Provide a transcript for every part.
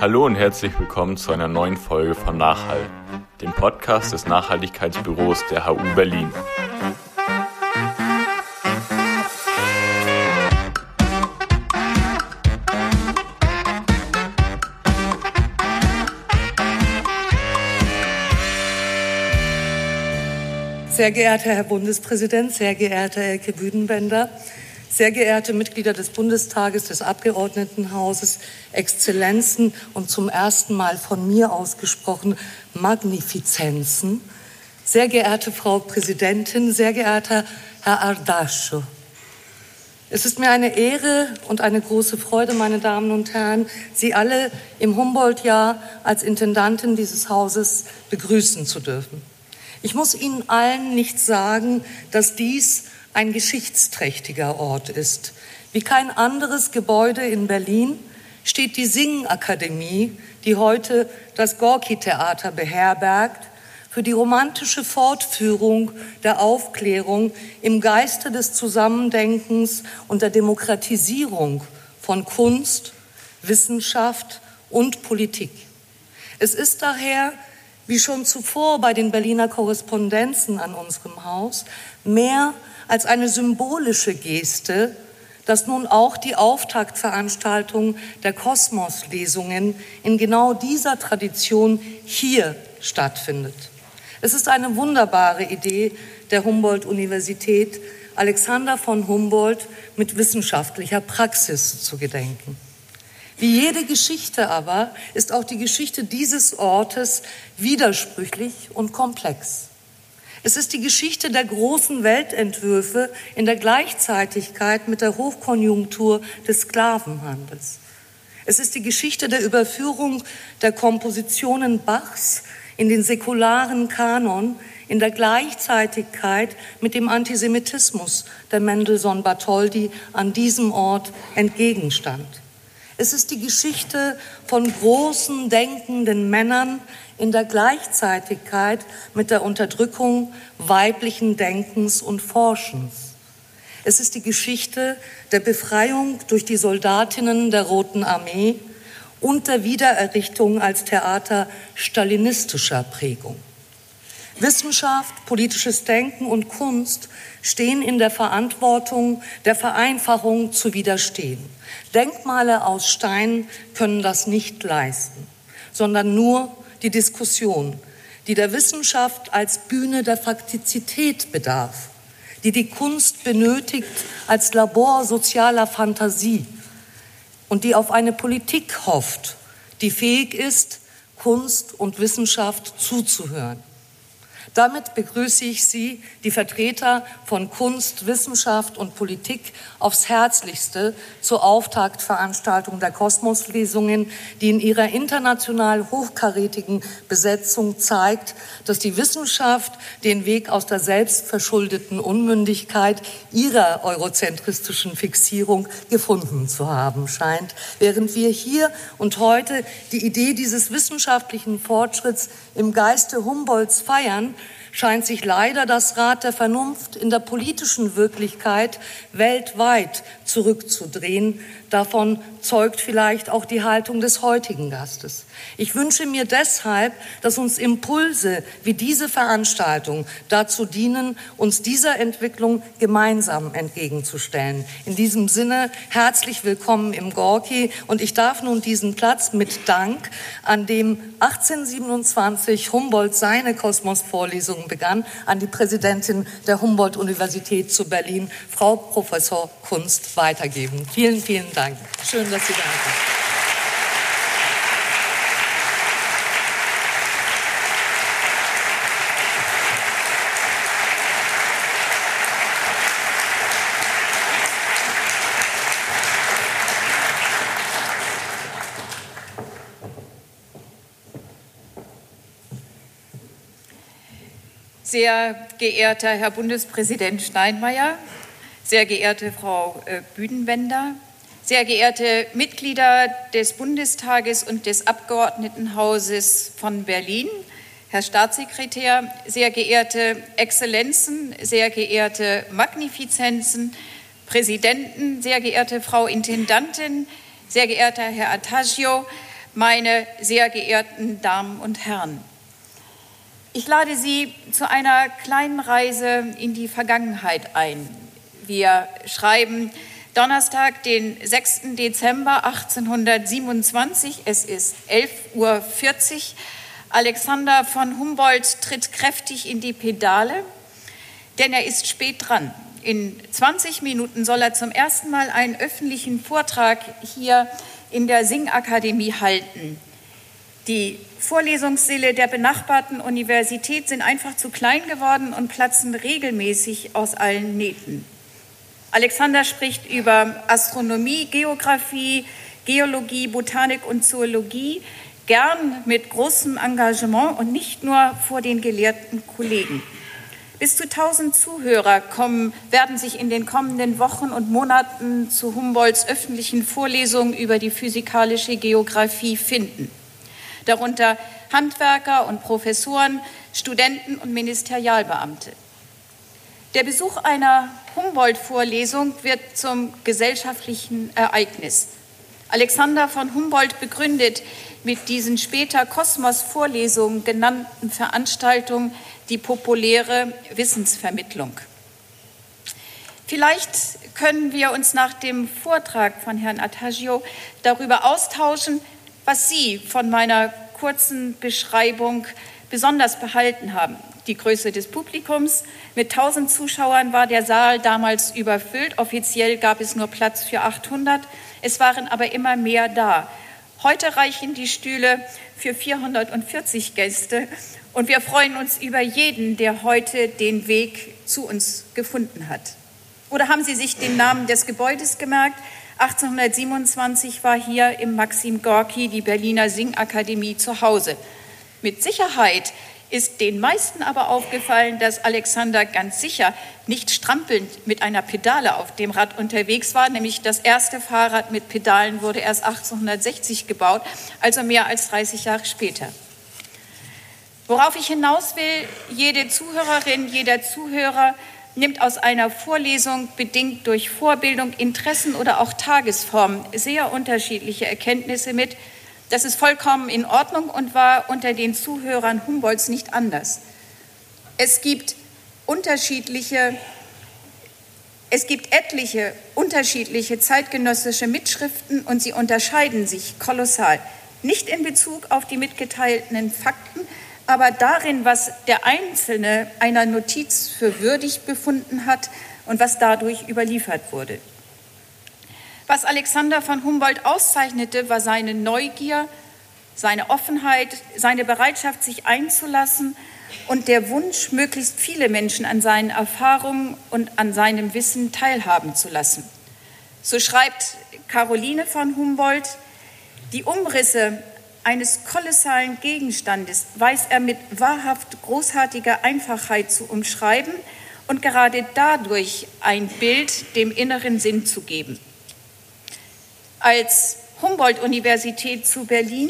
Hallo und herzlich willkommen zu einer neuen Folge von Nachhall, dem Podcast des Nachhaltigkeitsbüros der HU Berlin. Sehr geehrter Herr Bundespräsident, sehr geehrter Elke Büdenbender, sehr geehrte Mitglieder des Bundestages, des Abgeordnetenhauses, Exzellenzen und zum ersten Mal von mir ausgesprochen Magnifizenzen, sehr geehrte Frau Präsidentin, sehr geehrter Herr Ardascho. Es ist mir eine Ehre und eine große Freude, meine Damen und Herren, Sie alle im Humboldt-Jahr als Intendantin dieses Hauses begrüßen zu dürfen. Ich muss Ihnen allen nicht sagen, dass dies ein geschichtsträchtiger Ort ist. Wie kein anderes Gebäude in Berlin steht die Singakademie, die heute das Gorki-Theater beherbergt, für die romantische Fortführung der Aufklärung im Geiste des Zusammendenkens und der Demokratisierung von Kunst, Wissenschaft und Politik. Es ist daher, wie schon zuvor bei den Berliner Korrespondenzen an unserem Haus, mehr als eine symbolische Geste, dass nun auch die Auftaktveranstaltung der Kosmoslesungen in genau dieser Tradition hier stattfindet. Es ist eine wunderbare Idee der Humboldt-Universität, Alexander von Humboldt mit wissenschaftlicher Praxis zu gedenken. Wie jede Geschichte aber ist auch die Geschichte dieses Ortes widersprüchlich und komplex. Es ist die Geschichte der großen Weltentwürfe in der Gleichzeitigkeit mit der Hochkonjunktur des Sklavenhandels. Es ist die Geschichte der Überführung der Kompositionen Bachs in den säkularen Kanon in der Gleichzeitigkeit mit dem Antisemitismus, der Mendelssohn-Bartholdy an diesem Ort entgegenstand. Es ist die Geschichte von großen denkenden Männern, in der Gleichzeitigkeit mit der Unterdrückung weiblichen Denkens und Forschens. Es ist die Geschichte der Befreiung durch die Soldatinnen der Roten Armee und der Wiedererrichtung als Theater stalinistischer Prägung. Wissenschaft, politisches Denken und Kunst stehen in der Verantwortung, der Vereinfachung zu widerstehen. Denkmale aus Stein können das nicht leisten, sondern nur die Diskussion, die der Wissenschaft als Bühne der Faktizität bedarf, die die Kunst benötigt als Labor sozialer Fantasie und die auf eine Politik hofft, die fähig ist, Kunst und Wissenschaft zuzuhören. Damit begrüße ich Sie, die Vertreter von Kunst, Wissenschaft und Politik, aufs Herzlichste zur Auftaktveranstaltung der Kosmoslesungen, die in ihrer international hochkarätigen Besetzung zeigt, dass die Wissenschaft den Weg aus der selbstverschuldeten Unmündigkeit ihrer eurozentristischen Fixierung gefunden zu haben scheint, während wir hier und heute die Idee dieses wissenschaftlichen Fortschritts im Geiste Humboldts feiern, scheint sich leider das Rad der Vernunft in der politischen Wirklichkeit weltweit zurückzudrehen. Davon zeugt vielleicht auch die Haltung des heutigen Gastes. Ich wünsche mir deshalb, dass uns Impulse wie diese Veranstaltung dazu dienen, uns dieser Entwicklung gemeinsam entgegenzustellen. In diesem Sinne herzlich willkommen im Gorki und ich darf nun diesen Platz mit Dank, an dem 1827 Humboldt seine Kosmos-Vorlesungen begann, an die Präsidentin der Humboldt-Universität zu Berlin, Frau Professor Kunst, weitergeben. Vielen, vielen Dank. Schön, dass Sie da sind. Sehr geehrter Herr Bundespräsident Steinmeier, sehr geehrte Frau äh, Büdenbender, sehr geehrte Mitglieder des Bundestages und des Abgeordnetenhauses von Berlin, Herr Staatssekretär, sehr geehrte Exzellenzen, sehr geehrte Magnifizenzen, Präsidenten, sehr geehrte Frau Intendantin, sehr geehrter Herr Attagio, meine sehr geehrten Damen und Herren. Ich lade Sie zu einer kleinen Reise in die Vergangenheit ein. Wir schreiben Donnerstag, den 6. Dezember 1827. Es ist 11.40 Uhr. Alexander von Humboldt tritt kräftig in die Pedale, denn er ist spät dran. In 20 Minuten soll er zum ersten Mal einen öffentlichen Vortrag hier in der Singakademie halten. Die Vorlesungssäle der benachbarten Universität sind einfach zu klein geworden und platzen regelmäßig aus allen Nähten. Alexander spricht über Astronomie, Geographie, Geologie, Botanik und Zoologie, gern mit großem Engagement und nicht nur vor den gelehrten Kollegen. Bis zu 1000 Zuhörer kommen, werden sich in den kommenden Wochen und Monaten zu Humboldts öffentlichen Vorlesungen über die physikalische Geographie finden. Darunter Handwerker und Professoren, Studenten und Ministerialbeamte. Der Besuch einer Humboldt-Vorlesung wird zum gesellschaftlichen Ereignis. Alexander von Humboldt begründet mit diesen später Kosmos-Vorlesungen genannten Veranstaltungen die populäre Wissensvermittlung. Vielleicht können wir uns nach dem Vortrag von Herrn Attagio darüber austauschen, was Sie von meiner kurzen Beschreibung besonders behalten haben. Die Größe des Publikums. Mit 1000 Zuschauern war der Saal damals überfüllt. Offiziell gab es nur Platz für 800. Es waren aber immer mehr da. Heute reichen die Stühle für 440 Gäste und wir freuen uns über jeden, der heute den Weg zu uns gefunden hat. Oder haben Sie sich den Namen des Gebäudes gemerkt? 1827 war hier im Maxim Gorki die Berliner Singakademie zu Hause. Mit Sicherheit ist den meisten aber aufgefallen, dass Alexander ganz sicher nicht strampelnd mit einer Pedale auf dem Rad unterwegs war, nämlich das erste Fahrrad mit Pedalen wurde erst 1860 gebaut, also mehr als 30 Jahre später. Worauf ich hinaus will, jede Zuhörerin, jeder Zuhörer nimmt aus einer Vorlesung bedingt durch Vorbildung, Interessen oder auch Tagesform sehr unterschiedliche Erkenntnisse mit, das ist vollkommen in Ordnung und war unter den Zuhörern Humboldts nicht anders. Es gibt unterschiedliche, es gibt etliche unterschiedliche zeitgenössische Mitschriften und sie unterscheiden sich kolossal. Nicht in Bezug auf die mitgeteilten Fakten, aber darin, was der Einzelne einer Notiz für würdig befunden hat und was dadurch überliefert wurde. Was Alexander von Humboldt auszeichnete, war seine Neugier, seine Offenheit, seine Bereitschaft, sich einzulassen und der Wunsch, möglichst viele Menschen an seinen Erfahrungen und an seinem Wissen teilhaben zu lassen. So schreibt Caroline von Humboldt, die Umrisse eines kolossalen Gegenstandes weiß er mit wahrhaft großartiger Einfachheit zu umschreiben und gerade dadurch ein Bild dem inneren Sinn zu geben als Humboldt-Universität zu Berlin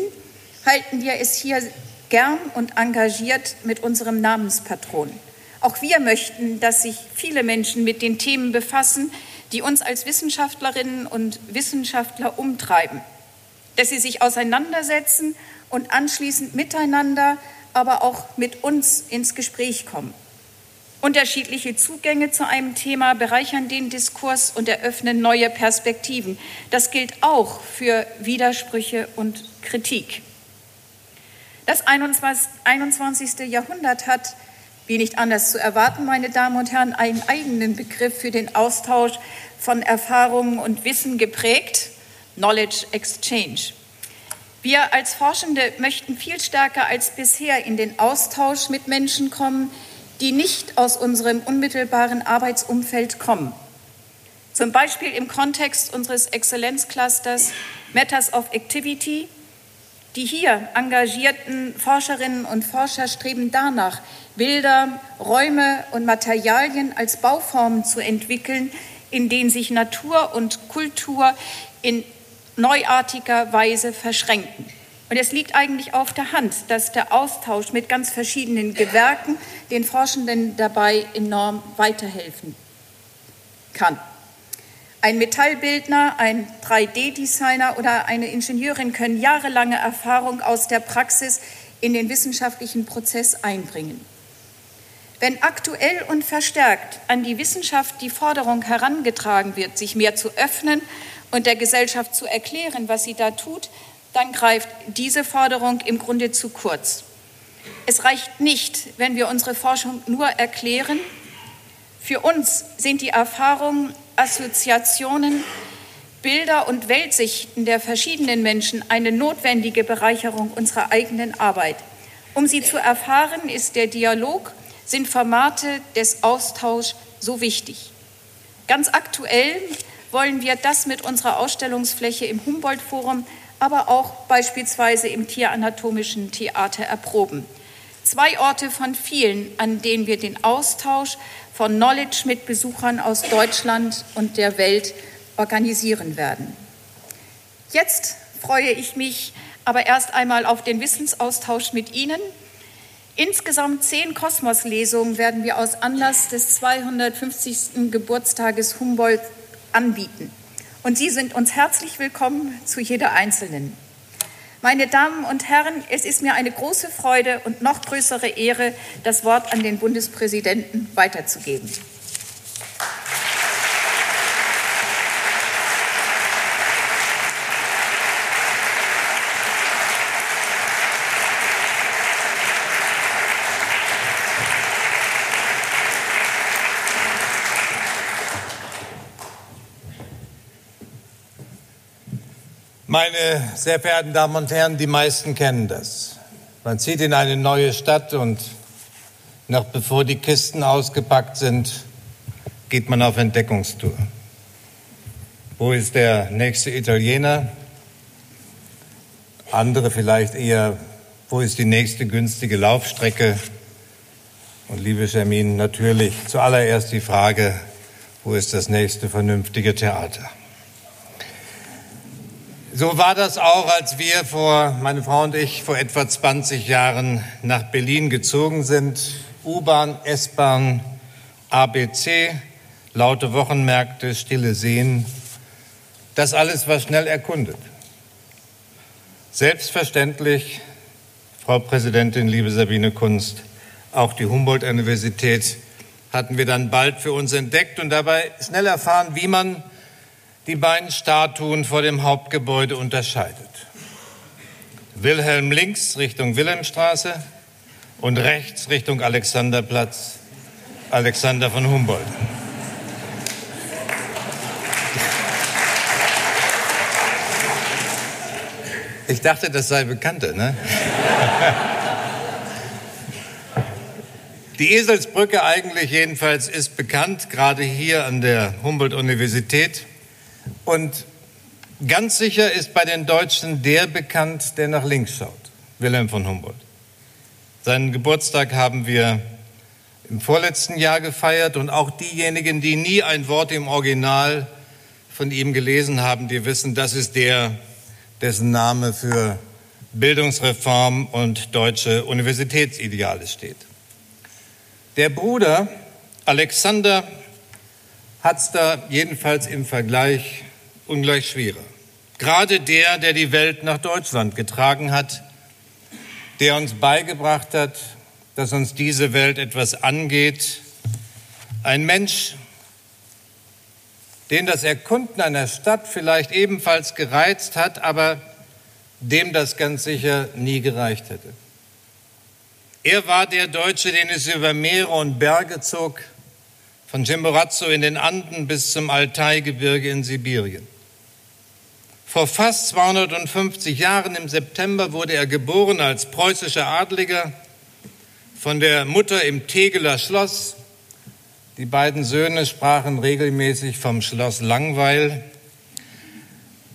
halten wir es hier gern und engagiert mit unserem Namenspatron. Auch wir möchten, dass sich viele Menschen mit den Themen befassen, die uns als Wissenschaftlerinnen und Wissenschaftler umtreiben, dass sie sich auseinandersetzen und anschließend miteinander, aber auch mit uns ins Gespräch kommen. Unterschiedliche Zugänge zu einem Thema bereichern den Diskurs und eröffnen neue Perspektiven. Das gilt auch für Widersprüche und Kritik. Das 21. Jahrhundert hat, wie nicht anders zu erwarten, meine Damen und Herren, einen eigenen Begriff für den Austausch von Erfahrungen und Wissen geprägt, Knowledge Exchange. Wir als Forschende möchten viel stärker als bisher in den Austausch mit Menschen kommen, die nicht aus unserem unmittelbaren Arbeitsumfeld kommen. Zum Beispiel im Kontext unseres Exzellenzclusters Matters of Activity. Die hier engagierten Forscherinnen und Forscher streben danach, Bilder, Räume und Materialien als Bauformen zu entwickeln, in denen sich Natur und Kultur in neuartiger Weise verschränken. Und es liegt eigentlich auf der Hand, dass der Austausch mit ganz verschiedenen Gewerken den Forschenden dabei enorm weiterhelfen kann. Ein Metallbildner, ein 3D-Designer oder eine Ingenieurin können jahrelange Erfahrung aus der Praxis in den wissenschaftlichen Prozess einbringen. Wenn aktuell und verstärkt an die Wissenschaft die Forderung herangetragen wird, sich mehr zu öffnen und der Gesellschaft zu erklären, was sie da tut, dann greift diese Forderung im Grunde zu kurz. Es reicht nicht, wenn wir unsere Forschung nur erklären. Für uns sind die Erfahrungen, Assoziationen, Bilder und Weltsichten der verschiedenen Menschen eine notwendige Bereicherung unserer eigenen Arbeit. Um sie zu erfahren, ist der Dialog, sind Formate des Austauschs so wichtig. Ganz aktuell wollen wir das mit unserer Ausstellungsfläche im Humboldt-Forum, aber auch beispielsweise im Tieranatomischen Theater erproben. Zwei Orte von vielen, an denen wir den Austausch von Knowledge mit Besuchern aus Deutschland und der Welt organisieren werden. Jetzt freue ich mich aber erst einmal auf den Wissensaustausch mit Ihnen. Insgesamt zehn Kosmoslesungen werden wir aus Anlass des 250. Geburtstages Humboldt anbieten. Und Sie sind uns herzlich willkommen zu jeder einzelnen. Meine Damen und Herren, es ist mir eine große Freude und noch größere Ehre, das Wort an den Bundespräsidenten weiterzugeben. Meine sehr verehrten Damen und Herren, die meisten kennen das. Man zieht in eine neue Stadt und noch bevor die Kisten ausgepackt sind, geht man auf Entdeckungstour. Wo ist der nächste Italiener? Andere vielleicht eher, wo ist die nächste günstige Laufstrecke? Und liebe Germin, natürlich zuallererst die Frage, wo ist das nächste vernünftige Theater? So war das auch, als wir vor, meine Frau und ich, vor etwa 20 Jahren nach Berlin gezogen sind. U-Bahn, S-Bahn, ABC, laute Wochenmärkte, stille Seen. Das alles war schnell erkundet. Selbstverständlich, Frau Präsidentin, liebe Sabine Kunst, auch die Humboldt-Universität hatten wir dann bald für uns entdeckt und dabei schnell erfahren, wie man die beiden Statuen vor dem Hauptgebäude unterscheidet. Wilhelm links Richtung Wilhelmstraße und rechts Richtung Alexanderplatz, Alexander von Humboldt. Ich dachte, das sei bekannte, ne? Die Eselsbrücke eigentlich jedenfalls ist bekannt, gerade hier an der Humboldt-Universität. Und ganz sicher ist bei den Deutschen der bekannt, der nach links schaut, Wilhelm von Humboldt. Seinen Geburtstag haben wir im vorletzten Jahr gefeiert und auch diejenigen, die nie ein Wort im Original von ihm gelesen haben, die wissen, das ist der, dessen Name für Bildungsreform und deutsche Universitätsideale steht. Der Bruder Alexander hat es da jedenfalls im Vergleich ungleich schwerer. Gerade der, der die Welt nach Deutschland getragen hat, der uns beigebracht hat, dass uns diese Welt etwas angeht. Ein Mensch, den das Erkunden einer Stadt vielleicht ebenfalls gereizt hat, aber dem das ganz sicher nie gereicht hätte. Er war der Deutsche, den es über Meere und Berge zog, von Chimborazo in den Anden bis zum Altai-Gebirge in Sibirien. Vor fast 250 Jahren im September wurde er geboren als preußischer Adliger von der Mutter im Tegeler Schloss. Die beiden Söhne sprachen regelmäßig vom Schloss Langweil.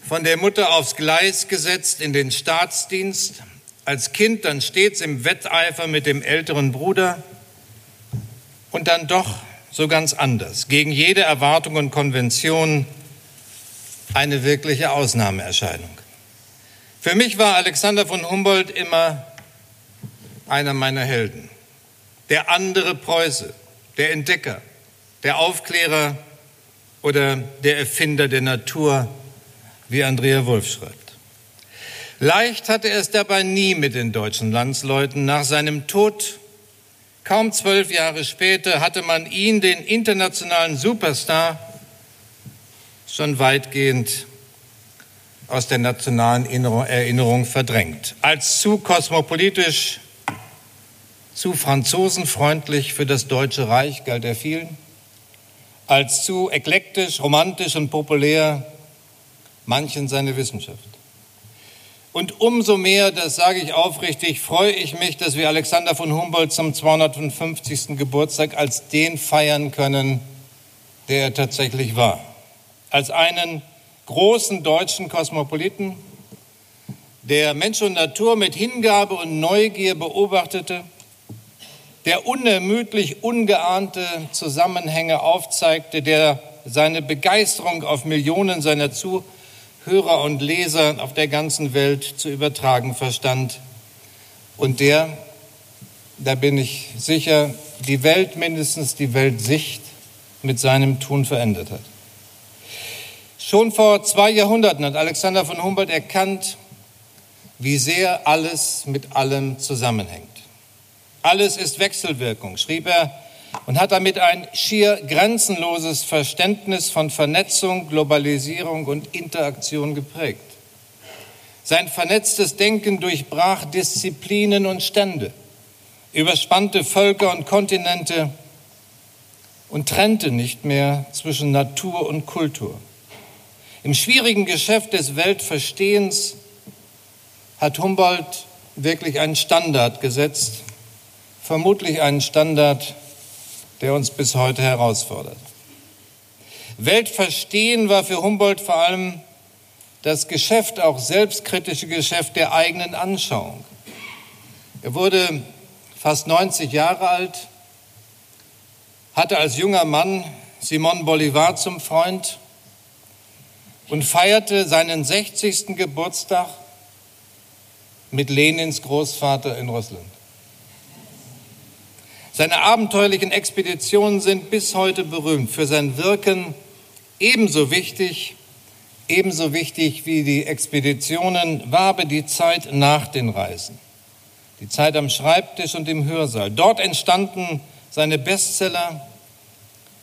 Von der Mutter aufs Gleis gesetzt in den Staatsdienst. Als Kind dann stets im Wetteifer mit dem älteren Bruder. Und dann doch so ganz anders. Gegen jede Erwartung und Konvention eine wirkliche Ausnahmeerscheinung. Für mich war Alexander von Humboldt immer einer meiner Helden. Der andere Preuße, der Entdecker, der Aufklärer, oder der Erfinder der Natur, wie Andrea Wolf schreibt. Leicht hatte er es dabei nie mit den deutschen Landsleuten. Nach seinem Tod, kaum zwölf Jahre später, hatte man ihn, den internationalen Superstar, schon weitgehend aus der nationalen Erinnerung verdrängt. Als zu kosmopolitisch, zu franzosenfreundlich für das Deutsche Reich galt er vielen, als zu eklektisch, romantisch und populär manchen seine Wissenschaft. Und umso mehr, das sage ich aufrichtig, freue ich mich, dass wir Alexander von Humboldt zum 250. Geburtstag als den feiern können, der er tatsächlich war. Als einen großen deutschen Kosmopoliten, der Mensch und Natur mit Hingabe und Neugier beobachtete, der unermüdlich ungeahnte Zusammenhänge aufzeigte, der seine Begeisterung auf Millionen seiner Zuhörer Hörer und Leser auf der ganzen Welt zu übertragen verstand und der, da bin ich sicher, die Welt, mindestens die Weltsicht mit seinem Tun verändert hat. Schon vor zwei Jahrhunderten hat Alexander von Humboldt erkannt, wie sehr alles mit allem zusammenhängt. Alles ist Wechselwirkung, schrieb er und hat damit ein schier grenzenloses Verständnis von Vernetzung, Globalisierung und Interaktion geprägt. Sein vernetztes Denken durchbrach Disziplinen und Stände, überspannte Völker und Kontinente und trennte nicht mehr zwischen Natur und Kultur. Im schwierigen Geschäft des Weltverstehens hat Humboldt wirklich einen Standard gesetzt, vermutlich einen Standard, der uns bis heute herausfordert. Weltverstehen war für Humboldt vor allem das Geschäft, auch selbstkritische Geschäft der eigenen Anschauung. Er wurde fast 90 Jahre alt, hatte als junger Mann Simon Bolivar zum Freund und feierte seinen 60. Geburtstag mit Lenins Großvater in Russland. Seine abenteuerlichen Expeditionen sind bis heute berühmt. Für sein Wirken ebenso wichtig, ebenso wichtig wie die Expeditionen war aber die Zeit nach den Reisen. Die Zeit am Schreibtisch und im Hörsaal. Dort entstanden seine Bestseller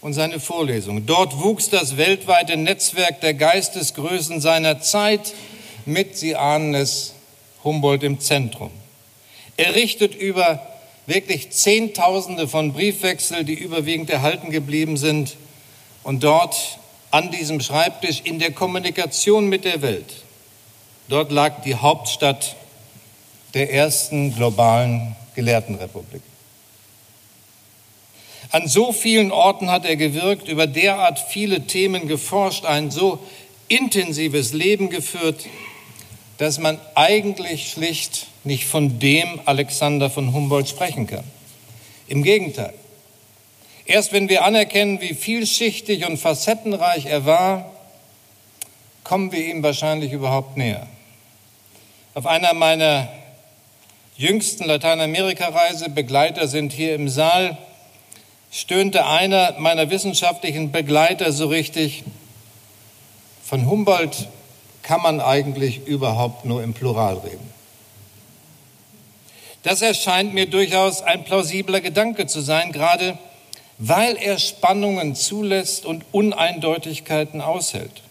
und seine Vorlesungen. Dort wuchs das weltweite Netzwerk der Geistesgrößen seiner Zeit mit, Sie ahnen es, Humboldt im Zentrum. Er richtet über wirklich Zehntausende von Briefwechsel, die überwiegend erhalten geblieben sind. Und dort an diesem Schreibtisch in der Kommunikation mit der Welt, dort lag die Hauptstadt der ersten globalen Gelehrtenrepublik. An so vielen Orten hat er gewirkt, über derart viele Themen geforscht, ein so intensives Leben geführt, dass man eigentlich schlicht nicht von dem Alexander von Humboldt sprechen kann. Im Gegenteil. Erst wenn wir anerkennen, wie vielschichtig und facettenreich er war, kommen wir ihm wahrscheinlich überhaupt näher. Auf einer meiner jüngsten Lateinamerika-Reise, Begleiter sind hier im Saal, stöhnte einer meiner wissenschaftlichen Begleiter so richtig, von Humboldt kann man eigentlich überhaupt nur im Plural reden. Das erscheint mir durchaus ein plausibler Gedanke zu sein, gerade weil er Spannungen zulässt und Uneindeutigkeiten aushält.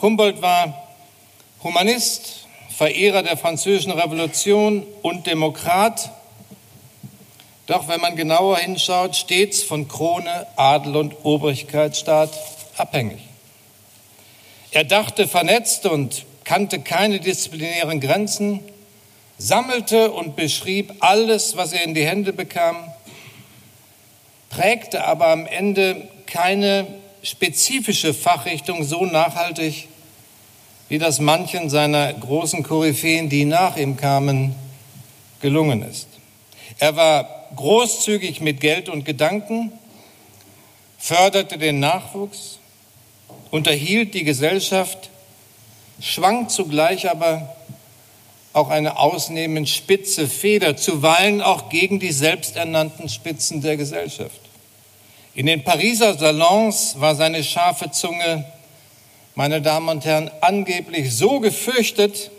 Humboldt war Humanist, Verehrer der französischen Revolution und Demokrat, doch wenn man genauer hinschaut, stets von Krone, Adel und Obrigkeitsstaat abhängig. Er dachte vernetzt und kannte keine disziplinären Grenzen, sammelte und beschrieb alles, was er in die Hände bekam, prägte aber am Ende keine spezifische Fachrichtung so nachhaltig, wie das manchen seiner großen Koryphäen, die nach ihm kamen, gelungen ist. Er war großzügig mit Geld und Gedanken, förderte den Nachwuchs, unterhielt die Gesellschaft, schwang zugleich aber auch eine ausnehmend spitze Feder, zuweilen auch gegen die selbsternannten Spitzen der Gesellschaft. In den Pariser Salons war seine scharfe Zunge, meine Damen und Herren, angeblich so gefürchtet,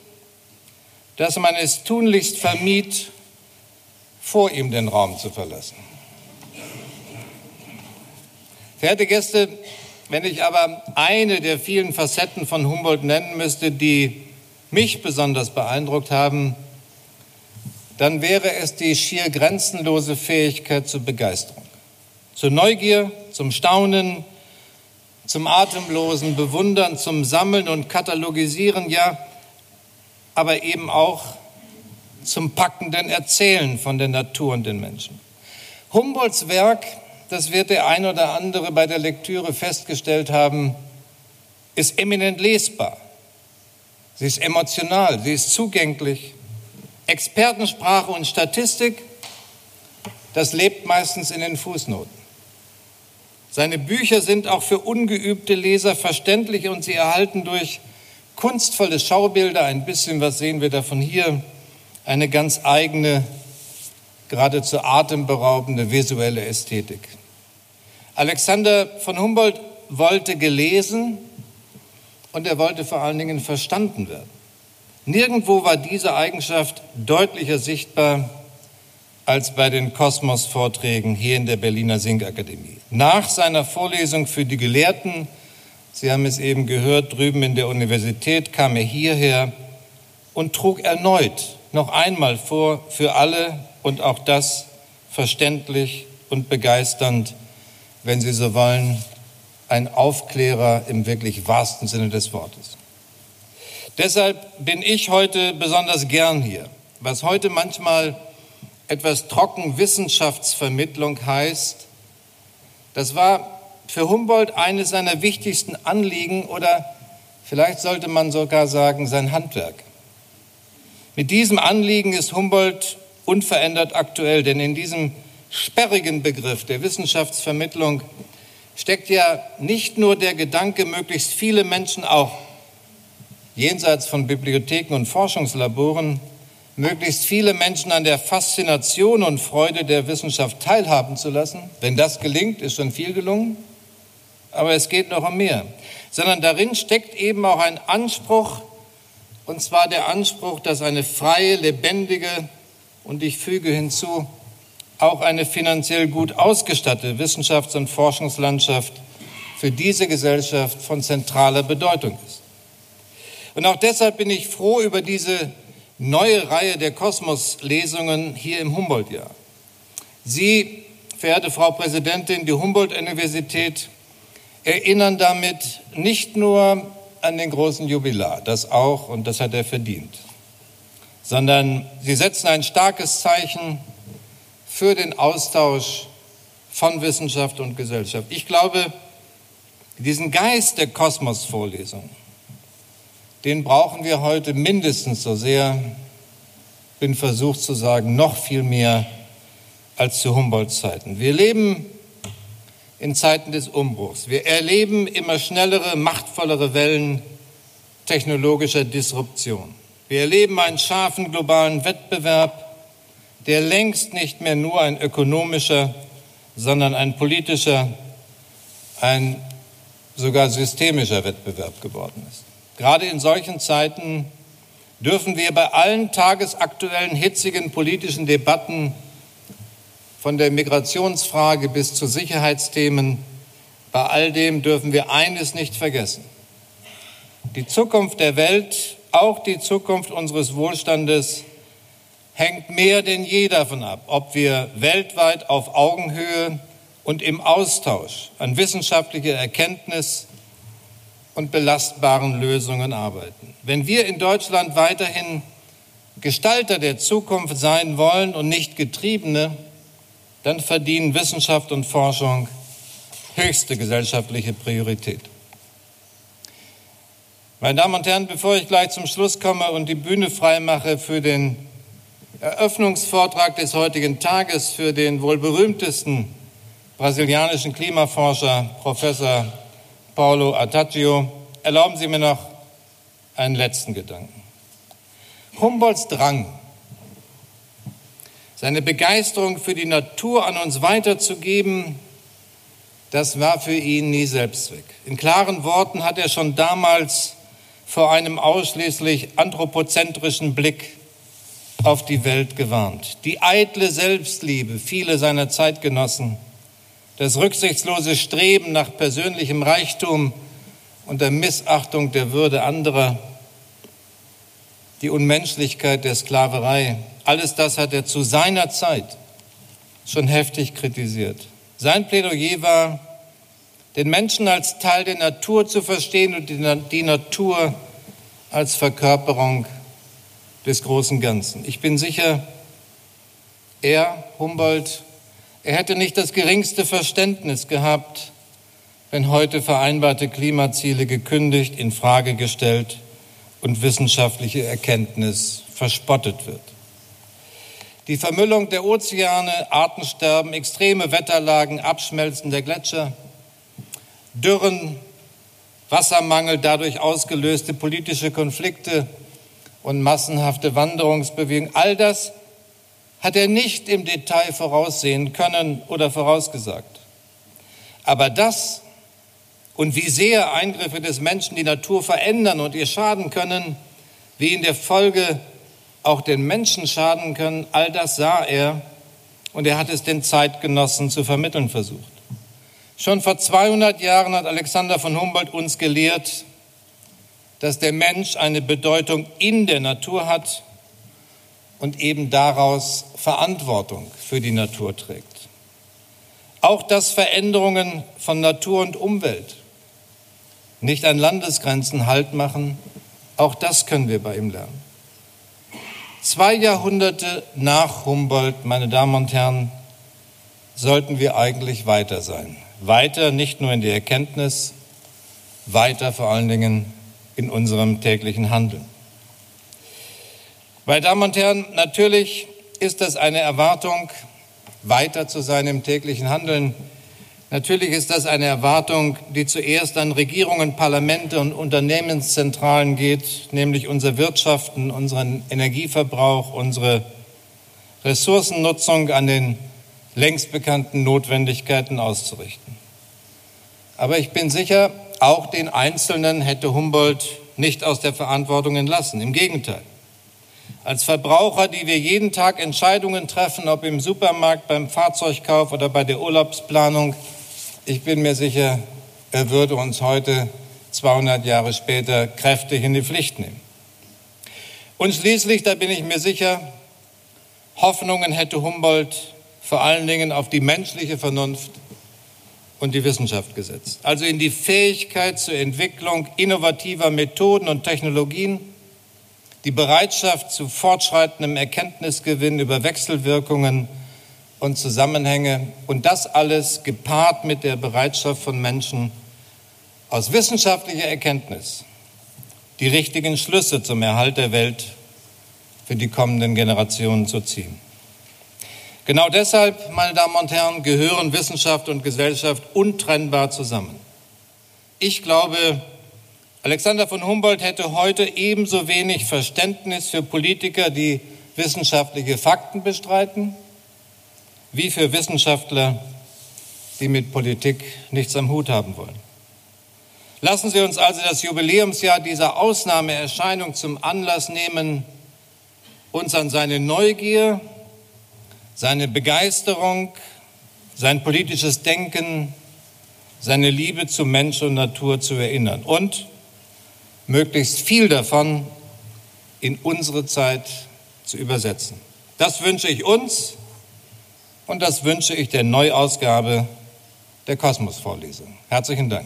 dass man es tunlichst vermied, vor ihm den Raum zu verlassen. Verehrte Gäste, wenn ich aber eine der vielen Facetten von Humboldt nennen müsste, die mich besonders beeindruckt haben, dann wäre es die schier grenzenlose Fähigkeit zur Begeisterung, zur Neugier, zum Staunen, zum atemlosen Bewundern, zum Sammeln und Katalogisieren, ja, aber eben auch zum packenden Erzählen von der Natur und den Menschen. Humboldts Werk, das wird der ein oder andere bei der Lektüre festgestellt haben, ist eminent lesbar. Sie ist emotional, sie ist zugänglich. Expertensprache und Statistik, das lebt meistens in den Fußnoten. Seine Bücher sind auch für ungeübte Leser verständlich und sie erhalten durch kunstvolle Schaubilder, ein bisschen was sehen wir davon hier, eine ganz eigene, geradezu atemberaubende visuelle Ästhetik. Alexander von Humboldt wollte gelesen und er wollte vor allen Dingen verstanden werden. Nirgendwo war diese Eigenschaft deutlicher sichtbar als bei den Kosmos-Vorträgen hier in der Berliner Singakademie. Nach seiner Vorlesung für die Gelehrten Sie haben es eben gehört, drüben in der Universität kam er hierher und trug erneut noch einmal vor für alle und auch das verständlich und begeisternd, wenn Sie so wollen, ein Aufklärer im wirklich wahrsten Sinne des Wortes. Deshalb bin ich heute besonders gern hier, was heute manchmal etwas trocken Wissenschaftsvermittlung heißt. Das war für Humboldt eines seiner wichtigsten Anliegen oder vielleicht sollte man sogar sagen sein Handwerk. Mit diesem Anliegen ist Humboldt unverändert aktuell, denn in diesem sperrigen Begriff der Wissenschaftsvermittlung steckt ja nicht nur der Gedanke, möglichst viele Menschen auch jenseits von Bibliotheken und Forschungslaboren, möglichst viele Menschen an der Faszination und Freude der Wissenschaft teilhaben zu lassen. Wenn das gelingt, ist schon viel gelungen aber es geht noch um mehr, sondern darin steckt eben auch ein Anspruch, und zwar der Anspruch, dass eine freie, lebendige und ich füge hinzu, auch eine finanziell gut ausgestattete Wissenschafts- und Forschungslandschaft für diese Gesellschaft von zentraler Bedeutung ist. Und auch deshalb bin ich froh über diese neue Reihe der Kosmos-Lesungen hier im Humboldt-Jahr. Sie, verehrte Frau Präsidentin, die Humboldt-Universität erinnern damit nicht nur an den großen Jubilar, das auch, und das hat er verdient, sondern sie setzen ein starkes Zeichen für den Austausch von Wissenschaft und Gesellschaft. Ich glaube, diesen Geist der Kosmos-Vorlesung, den brauchen wir heute mindestens so sehr, bin versucht zu sagen, noch viel mehr als zu Humboldts Zeiten. Wir leben in Zeiten des Umbruchs. Wir erleben immer schnellere, machtvollere Wellen technologischer Disruption. Wir erleben einen scharfen globalen Wettbewerb, der längst nicht mehr nur ein ökonomischer, sondern ein politischer, ein sogar systemischer Wettbewerb geworden ist. Gerade in solchen Zeiten dürfen wir bei allen tagesaktuellen hitzigen politischen Debatten von der Migrationsfrage bis zu Sicherheitsthemen, bei all dem dürfen wir eines nicht vergessen. Die Zukunft der Welt, auch die Zukunft unseres Wohlstandes, hängt mehr denn je davon ab, ob wir weltweit auf Augenhöhe und im Austausch an wissenschaftlicher Erkenntnis und belastbaren Lösungen arbeiten. Wenn wir in Deutschland weiterhin Gestalter der Zukunft sein wollen und nicht Getriebene, dann verdienen Wissenschaft und Forschung höchste gesellschaftliche Priorität. Meine Damen und Herren, bevor ich gleich zum Schluss komme und die Bühne freimache für den Eröffnungsvortrag des heutigen Tages für den wohl berühmtesten brasilianischen Klimaforscher, Professor Paulo Attaccio, erlauben Sie mir noch einen letzten Gedanken. Humboldts Drang seine Begeisterung für die Natur an uns weiterzugeben, das war für ihn nie Selbstzweck. In klaren Worten hat er schon damals vor einem ausschließlich anthropozentrischen Blick auf die Welt gewarnt. Die eitle Selbstliebe vieler seiner Zeitgenossen, das rücksichtslose Streben nach persönlichem Reichtum und der Missachtung der Würde anderer, die Unmenschlichkeit der Sklaverei, alles das hat er zu seiner Zeit schon heftig kritisiert. Sein Plädoyer war, den Menschen als Teil der Natur zu verstehen und die Natur als Verkörperung des großen Ganzen. Ich bin sicher, er, Humboldt, er hätte nicht das geringste Verständnis gehabt, wenn heute vereinbarte Klimaziele gekündigt, in Frage gestellt und wissenschaftliche Erkenntnis verspottet wird. Die Vermüllung der Ozeane, Artensterben, extreme Wetterlagen, Abschmelzen der Gletscher, Dürren, Wassermangel, dadurch ausgelöste politische Konflikte und massenhafte Wanderungsbewegungen, all das hat er nicht im Detail voraussehen können oder vorausgesagt. Aber das und wie sehr Eingriffe des Menschen die Natur verändern und ihr schaden können, wie in der Folge auch den Menschen schaden können, all das sah er und er hat es den Zeitgenossen zu vermitteln versucht. Schon vor 200 Jahren hat Alexander von Humboldt uns gelehrt, dass der Mensch eine Bedeutung in der Natur hat und eben daraus Verantwortung für die Natur trägt. Auch dass Veränderungen von Natur und Umwelt nicht an Landesgrenzen Halt machen, auch das können wir bei ihm lernen. Zwei Jahrhunderte nach Humboldt, meine Damen und Herren, sollten wir eigentlich weiter sein. Weiter nicht nur in der Erkenntnis, weiter vor allen Dingen in unserem täglichen Handeln. Meine Damen und Herren, natürlich ist das eine Erwartung, weiter zu sein im täglichen Handeln, Natürlich ist das eine Erwartung, die zuerst an Regierungen, Parlamente und Unternehmenszentralen geht, nämlich unser Wirtschaften, unseren Energieverbrauch, unsere Ressourcennutzung an den längst bekannten Notwendigkeiten auszurichten. Aber ich bin sicher, auch den Einzelnen hätte Humboldt nicht aus der Verantwortung entlassen. Im Gegenteil. Als Verbraucher, die wir jeden Tag Entscheidungen treffen, ob im Supermarkt, beim Fahrzeugkauf oder bei der Urlaubsplanung, ich bin mir sicher, er würde uns heute, 200 Jahre später, kräftig in die Pflicht nehmen. Und schließlich, da bin ich mir sicher, Hoffnungen hätte Humboldt vor allen Dingen auf die menschliche Vernunft und die Wissenschaft gesetzt. Also in die Fähigkeit zur Entwicklung innovativer Methoden und Technologien, die Bereitschaft zu fortschreitendem Erkenntnisgewinn über Wechselwirkungen und Zusammenhänge und das alles gepaart mit der Bereitschaft von Menschen aus wissenschaftlicher Erkenntnis die richtigen Schlüsse zum Erhalt der Welt für die kommenden Generationen zu ziehen. Genau deshalb, meine Damen und Herren, gehören Wissenschaft und Gesellschaft untrennbar zusammen. Ich glaube, Alexander von Humboldt hätte heute ebenso wenig Verständnis für Politiker, die wissenschaftliche Fakten bestreiten, wie für Wissenschaftler, die mit Politik nichts am Hut haben wollen. Lassen Sie uns also das Jubiläumsjahr dieser Ausnahmeerscheinung zum Anlass nehmen, uns an seine Neugier, seine Begeisterung, sein politisches Denken, seine Liebe zu Mensch und Natur zu erinnern und möglichst viel davon in unsere Zeit zu übersetzen. Das wünsche ich uns und das wünsche ich der Neuausgabe der Kosmos-Vorlesung. Herzlichen Dank.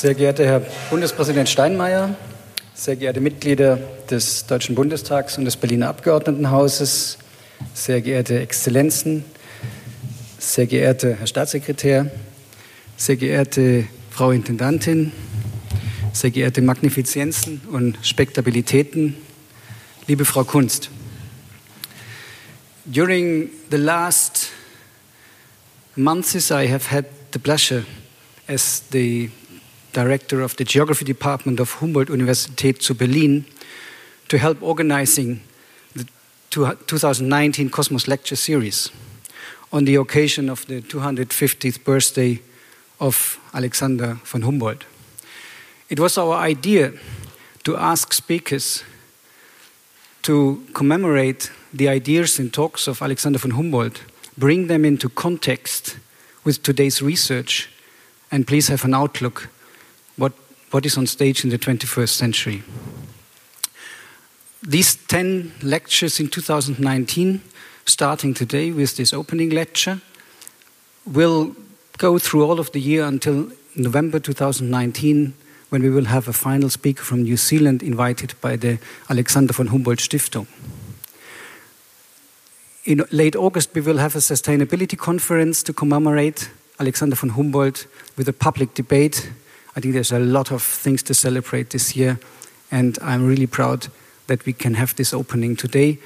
Sehr geehrter Herr Bundespräsident Steinmeier, sehr geehrte Mitglieder des Deutschen Bundestags und des Berliner Abgeordnetenhauses, sehr geehrte Exzellenzen, sehr geehrter Herr Staatssekretär, sehr geehrte Frau Intendantin, sehr geehrte Magnifizenzen und Spektabilitäten, liebe Frau Kunst. During the last months, I have had the pleasure as the director of the geography department of Humboldt Universität zu Berlin to help organizing the 2019 Cosmos Lecture Series on the occasion of the 250th birthday of Alexander von Humboldt. It was our idea to ask speakers to commemorate the ideas and talks of Alexander von Humboldt, bring them into context with today's research, and please have an outlook what, is on stage in the 21st century. These 10 lectures in 2019, starting today with this opening lecture, will go through all of the year until November 2019 when we will have a final speaker from New Zealand invited by the Alexander von Humboldt Stiftung. In late August, we will have a sustainability conference to commemorate Alexander von Humboldt with a public debate. I think there's a lot of things to celebrate this year, and I'm really proud that we can have this opening today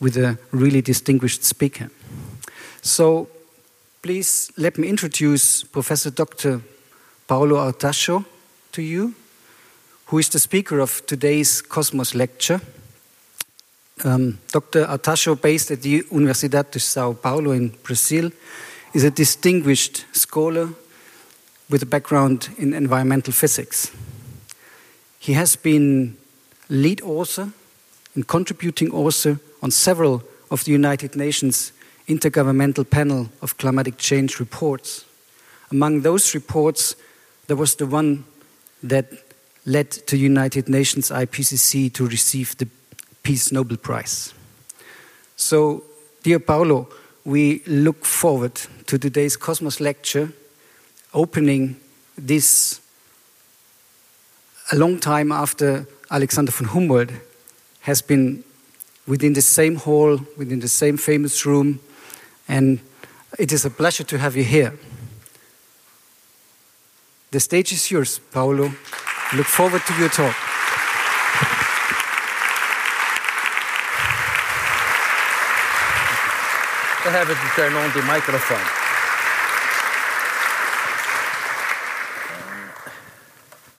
with a really distinguished speaker. So, please let me introduce Professor Dr. Paolo Artacho to you, who is the speaker of today's Cosmos lecture. Um, Dr. Artacho, based at the Universidade de Sao Paulo in Brazil, is a distinguished scholar with a background in environmental physics. He has been lead author and contributing author on several of the United Nations Intergovernmental Panel of Climatic Change reports. Among those reports, there was the one that led to United Nations IPCC to receive the Peace Nobel Prize. So, dear Paolo, we look forward to today's Cosmos lecture, opening this a long time after Alexander von Humboldt has been within the same hall, within the same famous room, and it is a pleasure to have you here. The stage is yours, Paolo. Look forward to your talk. I have to turn on the microphone.